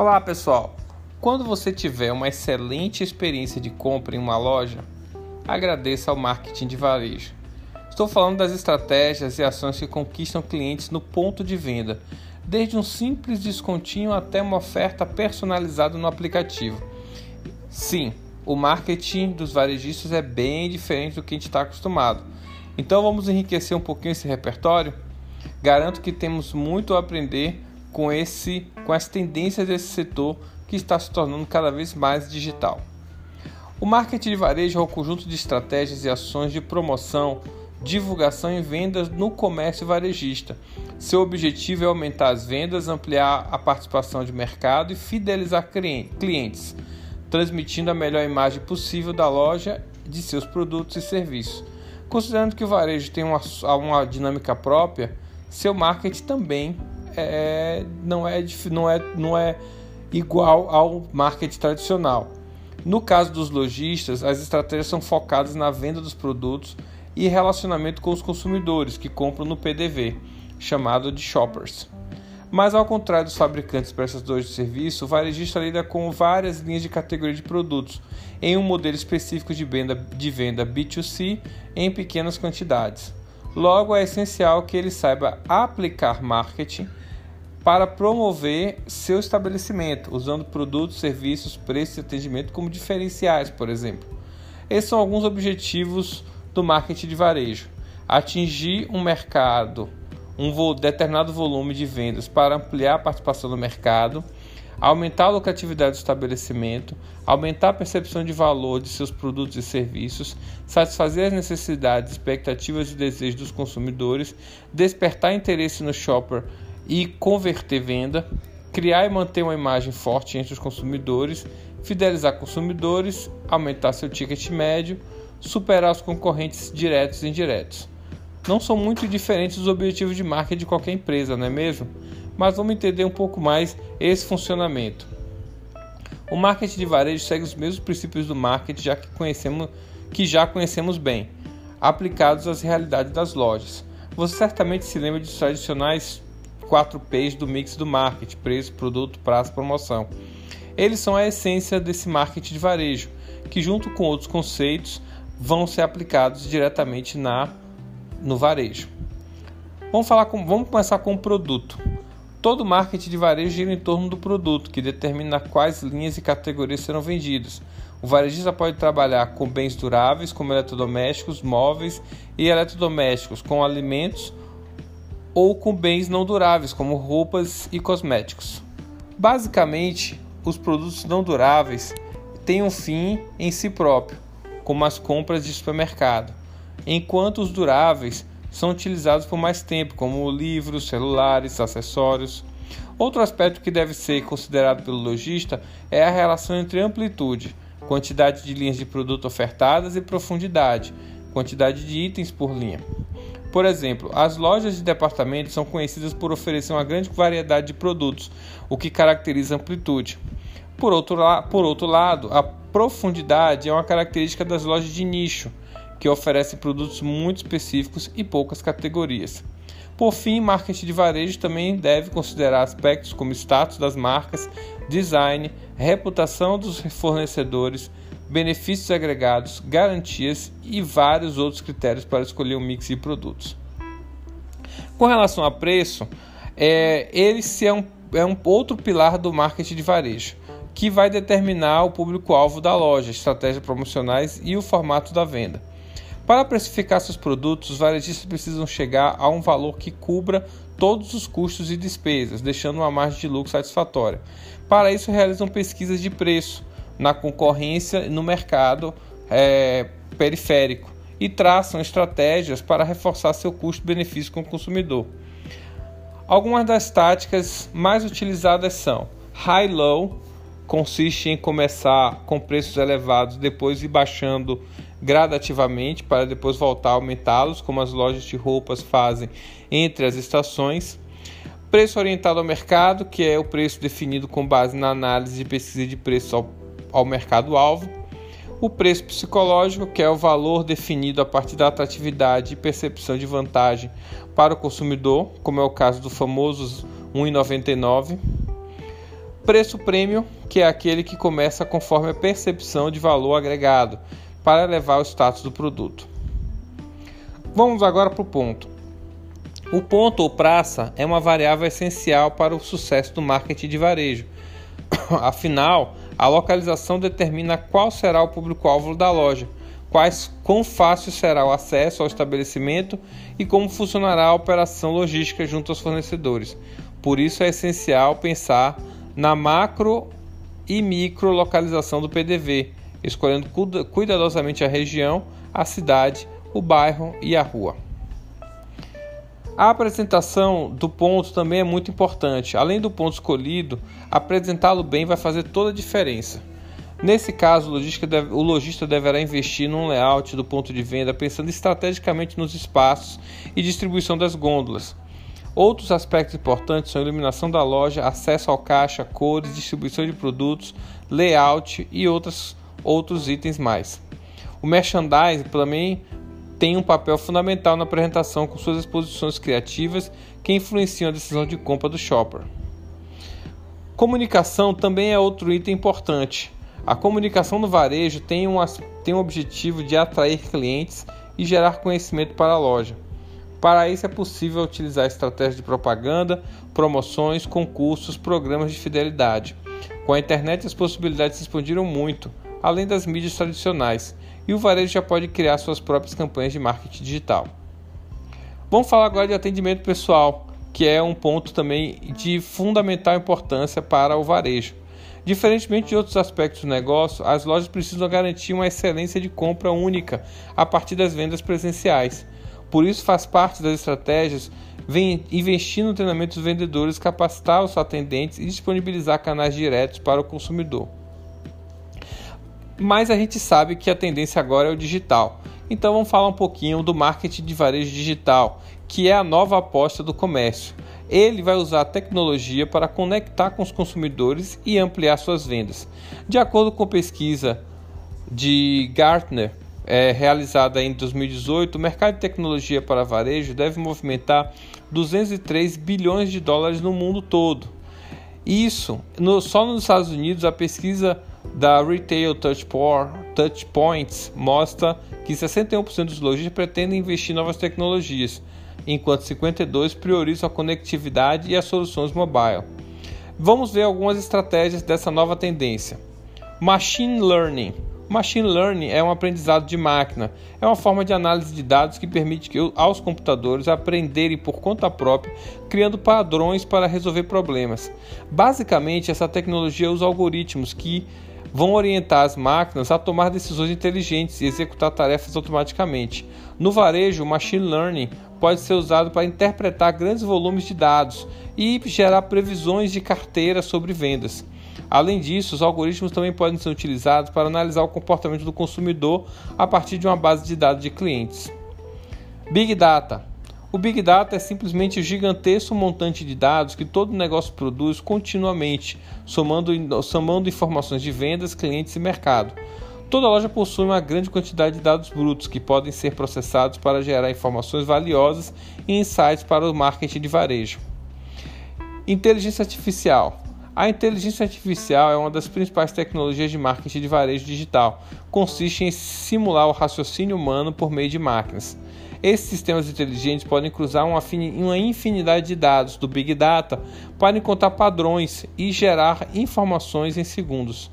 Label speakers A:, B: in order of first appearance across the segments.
A: Olá pessoal! Quando você tiver uma excelente experiência de compra em uma loja, agradeça ao marketing de varejo. Estou falando das estratégias e ações que conquistam clientes no ponto de venda, desde um simples descontinho até uma oferta personalizada no aplicativo. Sim, o marketing dos varejistas é bem diferente do que a gente está acostumado. Então vamos enriquecer um pouquinho esse repertório? Garanto que temos muito a aprender com, esse, com as tendências desse setor que está se tornando cada vez mais digital. O marketing de varejo é o conjunto de estratégias e ações de promoção, divulgação e vendas no comércio varejista. Seu objetivo é aumentar as vendas, ampliar a participação de mercado e fidelizar clientes, transmitindo a melhor imagem possível da loja, de seus produtos e serviços. Considerando que o varejo tem uma, uma dinâmica própria, seu marketing também é, não, é, não, é, não é igual ao marketing tradicional. No caso dos lojistas, as estratégias são focadas na venda dos produtos e relacionamento com os consumidores que compram no PDV, chamado de shoppers. Mas ao contrário dos fabricantes prestadores de serviço, o varejista lida com várias linhas de categoria de produtos em um modelo específico de venda, de venda B2C em pequenas quantidades. Logo, é essencial que ele saiba aplicar marketing para promover seu estabelecimento, usando produtos, serviços, preços e atendimento como diferenciais, por exemplo. Esses são alguns objetivos do marketing de varejo: atingir um mercado, um determinado volume de vendas para ampliar a participação no mercado, aumentar a lucratividade do estabelecimento, aumentar a percepção de valor de seus produtos e serviços, satisfazer as necessidades, expectativas e desejos dos consumidores, despertar interesse no shopper e converter venda, criar e manter uma imagem forte entre os consumidores, fidelizar consumidores, aumentar seu ticket médio, superar os concorrentes diretos e indiretos. Não são muito diferentes dos objetivos de marketing de qualquer empresa, não é mesmo? Mas vamos entender um pouco mais esse funcionamento. O marketing de varejo segue os mesmos princípios do marketing já que, conhecemos, que já conhecemos bem, aplicados às realidades das lojas. Você certamente se lembra dos tradicionais 4 P's do mix do marketing: preço, produto, prazo, promoção. Eles são a essência desse marketing de varejo, que junto com outros conceitos vão ser aplicados diretamente na no varejo. Vamos falar com, vamos começar com o produto. Todo marketing de varejo gira em torno do produto, que determina quais linhas e categorias serão vendidas. O varejista pode trabalhar com bens duráveis, como eletrodomésticos, móveis e eletrodomésticos, com alimentos ou com bens não duráveis, como roupas e cosméticos. Basicamente, os produtos não duráveis têm um fim em si próprio, como as compras de supermercado, enquanto os duráveis são utilizados por mais tempo, como livros, celulares, acessórios. Outro aspecto que deve ser considerado pelo lojista é a relação entre amplitude, quantidade de linhas de produto ofertadas e profundidade, quantidade de itens por linha. Por exemplo, as lojas de departamento são conhecidas por oferecer uma grande variedade de produtos, o que caracteriza amplitude. Por outro, por outro lado, a profundidade é uma característica das lojas de nicho, que oferecem produtos muito específicos e poucas categorias. Por fim, marketing de varejo também deve considerar aspectos como status das marcas, design, reputação dos fornecedores, benefícios agregados, garantias e vários outros critérios para escolher um mix de produtos. Com relação a preço, é, ele é um, é um outro pilar do marketing de varejo, que vai determinar o público-alvo da loja, estratégias promocionais e o formato da venda. Para precificar seus produtos, os varejistas precisam chegar a um valor que cubra todos os custos e despesas, deixando uma margem de lucro satisfatória. Para isso, realizam pesquisas de preço, na concorrência no mercado é, periférico e traçam estratégias para reforçar seu custo-benefício com o consumidor. Algumas das táticas mais utilizadas são high-low, consiste em começar com preços elevados, depois ir baixando gradativamente para depois voltar a aumentá-los, como as lojas de roupas fazem entre as estações. Preço orientado ao mercado, que é o preço definido com base na análise de pesquisa de preço ao ao mercado-alvo, o preço psicológico, que é o valor definido a partir da atratividade e percepção de vantagem para o consumidor, como é o caso do famoso 1,99. Preço prêmio, que é aquele que começa conforme a percepção de valor agregado, para elevar o status do produto. Vamos agora para o ponto. O ponto ou praça é uma variável essencial para o sucesso do marketing de varejo. Afinal, a localização determina qual será o público-alvo da loja, quais, quão fácil será o acesso ao estabelecimento e como funcionará a operação logística junto aos fornecedores. Por isso é essencial pensar na macro e micro localização do PDV, escolhendo cuidadosamente a região, a cidade, o bairro e a rua. A apresentação do ponto também é muito importante. Além do ponto escolhido, apresentá-lo bem vai fazer toda a diferença. Nesse caso, o, lojista deverá investir num layout do ponto de venda pensando estrategicamente nos espaços e distribuição das gôndolas. Outros aspectos importantes são iluminação da loja, acesso ao caixa, cores, distribuição de produtos, layout e outros itens mais. O merchandising também tem um papel fundamental na apresentação com suas exposições criativas que influenciam a decisão de compra do shopper. Comunicação também é outro item importante. A comunicação no varejo tem um, tem um objetivo de atrair clientes e gerar conhecimento para a loja. Para isso é possível utilizar estratégias de propaganda, promoções, concursos, programas de fidelidade. Com a internet as possibilidades se expandiram muito, além das mídias tradicionais, e o varejo já pode criar suas próprias campanhas de marketing digital. Vamos falar agora de atendimento pessoal, que é um ponto também de fundamental importância para o varejo. Diferentemente de outros aspectos do negócio, as lojas precisam garantir uma excelência de compra única a partir das vendas presenciais. Por isso, faz parte das estratégias investir no treinamento dos vendedores, capacitar os atendentes e disponibilizar canais diretos para o consumidor. Mas a gente sabe que a tendência agora é o digital. Então vamos falar um pouquinho do marketing de varejo digital, que é a nova aposta do comércio. Ele vai usar a tecnologia para conectar com os consumidores e ampliar suas vendas. De acordo com pesquisa de Gartner, é, realizada em 2018, o mercado de tecnologia para varejo deve movimentar 203 bilhões de dólares no mundo todo. Isso, no, só nos Estados Unidos, a pesquisa da Retail Touchpoints mostra que 61% dos lojistas pretendem investir em novas tecnologias, enquanto 52% priorizam a conectividade e as soluções mobile. Vamos ver algumas estratégias dessa nova tendência. Machine Learning Machine Learning é um aprendizado de máquina, é uma forma de análise de dados que permite que, aos computadores aprenderem por conta própria, criando padrões para resolver problemas. Basicamente, essa tecnologia usa algoritmos que vão orientar as máquinas a tomar decisões inteligentes e executar tarefas automaticamente. No varejo, o machine learning pode ser usado para interpretar grandes volumes de dados e gerar previsões de carteira sobre vendas. Além disso, os algoritmos também podem ser utilizados para analisar o comportamento do consumidor a partir de uma base de dados de clientes. Big Data o Big Data é simplesmente o gigantesco montante de dados que todo negócio produz continuamente, somando, somando informações de vendas, clientes e mercado. Toda loja possui uma grande quantidade de dados brutos que podem ser processados para gerar informações valiosas e insights para o marketing de varejo. Inteligência artificial. A inteligência artificial é uma das principais tecnologias de marketing de varejo digital. Consiste em simular o raciocínio humano por meio de máquinas. Esses sistemas inteligentes podem cruzar uma infinidade de dados do Big Data para encontrar padrões e gerar informações em segundos.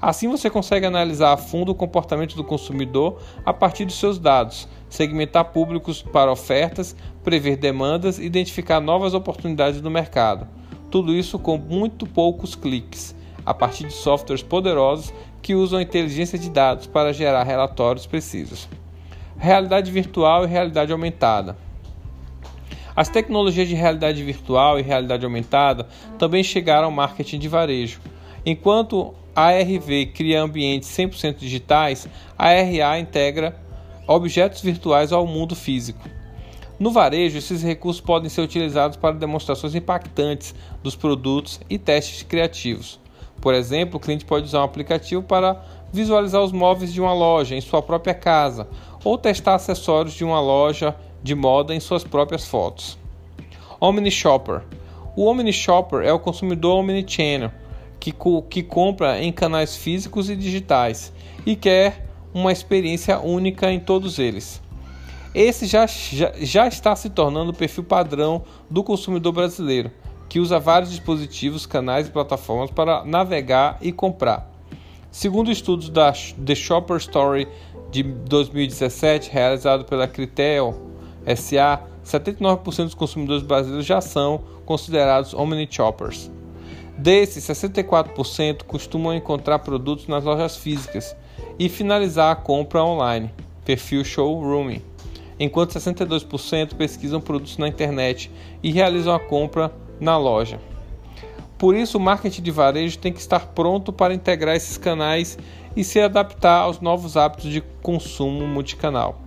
A: Assim você consegue analisar a fundo o comportamento do consumidor a partir dos seus dados, segmentar públicos para ofertas, prever demandas e identificar novas oportunidades no mercado. Tudo isso com muito poucos cliques, a partir de softwares poderosos que usam a inteligência de dados para gerar relatórios precisos. Realidade virtual e realidade aumentada. As tecnologias de realidade virtual e realidade aumentada também chegaram ao marketing de varejo. Enquanto a ARV cria ambientes 100% digitais, a RA integra objetos virtuais ao mundo físico. No varejo, esses recursos podem ser utilizados para demonstrações impactantes dos produtos e testes criativos. Por exemplo, o cliente pode usar um aplicativo para visualizar os móveis de uma loja em sua própria casa ou testar acessórios de uma loja de moda em suas próprias fotos. Omni Shopper. O Omni Shopper é o consumidor omnichannel que, que compra em canais físicos e digitais e quer uma experiência única em todos eles. Esse já, já, já está se tornando o perfil padrão do consumidor brasileiro, que usa vários dispositivos, canais e plataformas para navegar e comprar. Segundo estudos da The Shopper Story de 2017, realizado pela Critel SA, 79% dos consumidores brasileiros já são considerados omni-shoppers. Desses, 64% costumam encontrar produtos nas lojas físicas e finalizar a compra online, perfil showrooming, enquanto 62% pesquisam produtos na internet e realizam a compra na loja. Por isso, o marketing de varejo tem que estar pronto para integrar esses canais e se adaptar aos novos hábitos de consumo multicanal.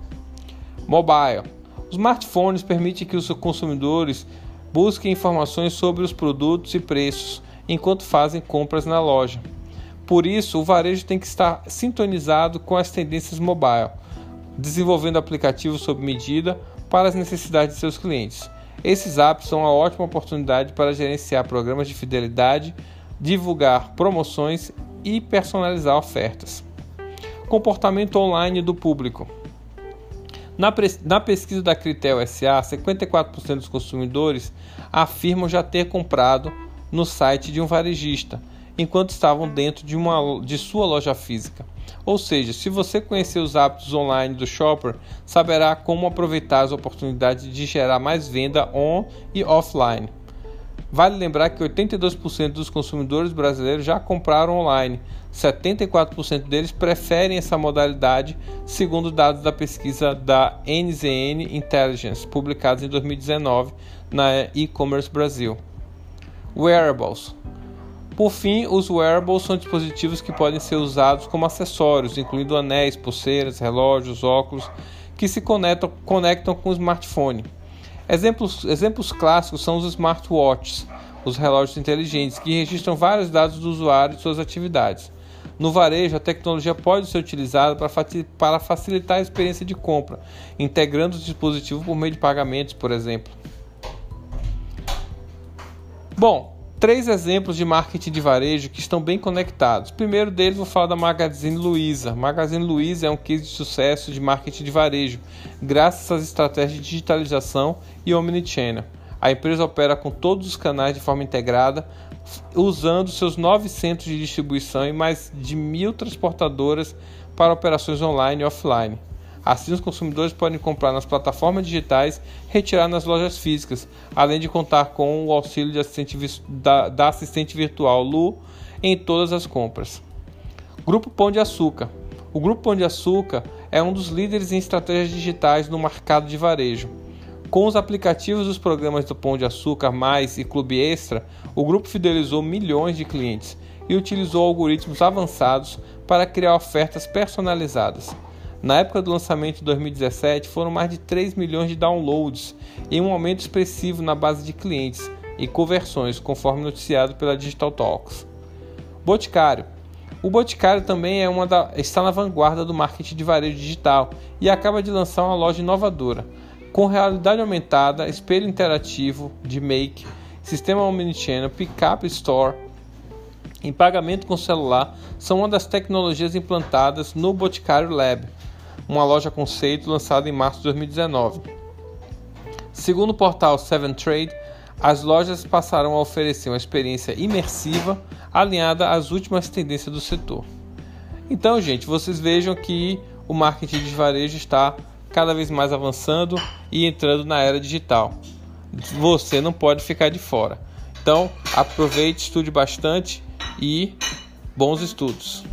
A: Mobile. Os smartphones permitem que os consumidores busquem informações sobre os produtos e preços enquanto fazem compras na loja. Por isso, o varejo tem que estar sintonizado com as tendências mobile, desenvolvendo aplicativos sob medida para as necessidades de seus clientes. Esses apps são uma ótima oportunidade para gerenciar programas de fidelidade, divulgar promoções e personalizar ofertas. Comportamento online do público. Na, na pesquisa da Critel SA, 54% dos consumidores afirmam já ter comprado no site de um varejista, enquanto estavam dentro de, uma, de sua loja física. Ou seja, se você conhecer os hábitos online do shopper, saberá como aproveitar as oportunidades de gerar mais venda on e offline. Vale lembrar que 82% dos consumidores brasileiros já compraram online. 74% deles preferem essa modalidade, segundo dados da pesquisa da NZN Intelligence, publicados em 2019 na e-commerce Brasil. Wearables por fim, os wearables são dispositivos que podem ser usados como acessórios, incluindo anéis, pulseiras, relógios, óculos, que se conectam, conectam com o smartphone. Exemplos, exemplos clássicos são os smartwatches, os relógios inteligentes, que registram vários dados do usuário e suas atividades. No varejo, a tecnologia pode ser utilizada para facilitar a experiência de compra, integrando os dispositivos por meio de pagamentos, por exemplo. Bom, três exemplos de marketing de varejo que estão bem conectados. Primeiro deles, vou falar da Magazine Luiza. Magazine Luiza é um case de sucesso de marketing de varejo, graças às estratégias de digitalização e omnichannel. A empresa opera com todos os canais de forma integrada, usando seus nove centros de distribuição e mais de mil transportadoras para operações online e offline. Assim, os consumidores podem comprar nas plataformas digitais, retirar nas lojas físicas, além de contar com o auxílio assistente da, da assistente virtual Lu em todas as compras. Grupo Pão de Açúcar. O Grupo Pão de Açúcar é um dos líderes em estratégias digitais no mercado de varejo. Com os aplicativos dos programas do Pão de Açúcar Mais e Clube Extra, o grupo fidelizou milhões de clientes e utilizou algoritmos avançados para criar ofertas personalizadas. Na época do lançamento de 2017, foram mais de 3 milhões de downloads e um aumento expressivo na base de clientes e conversões, conforme noticiado pela Digital Talks. Boticário. O Boticário também é uma da, está na vanguarda do marketing de varejo digital e acaba de lançar uma loja inovadora, com realidade aumentada, espelho interativo de make, sistema omnichannel, pick-up store, em pagamento com celular, são uma das tecnologias implantadas no Boticário Lab, uma loja conceito lançada em março de 2019. Segundo o portal Seven Trade, as lojas passarão a oferecer uma experiência imersiva alinhada às últimas tendências do setor. Então, gente, vocês vejam que o marketing de varejo está cada vez mais avançando e entrando na era digital. Você não pode ficar de fora. Então, aproveite, estude bastante e bons estudos.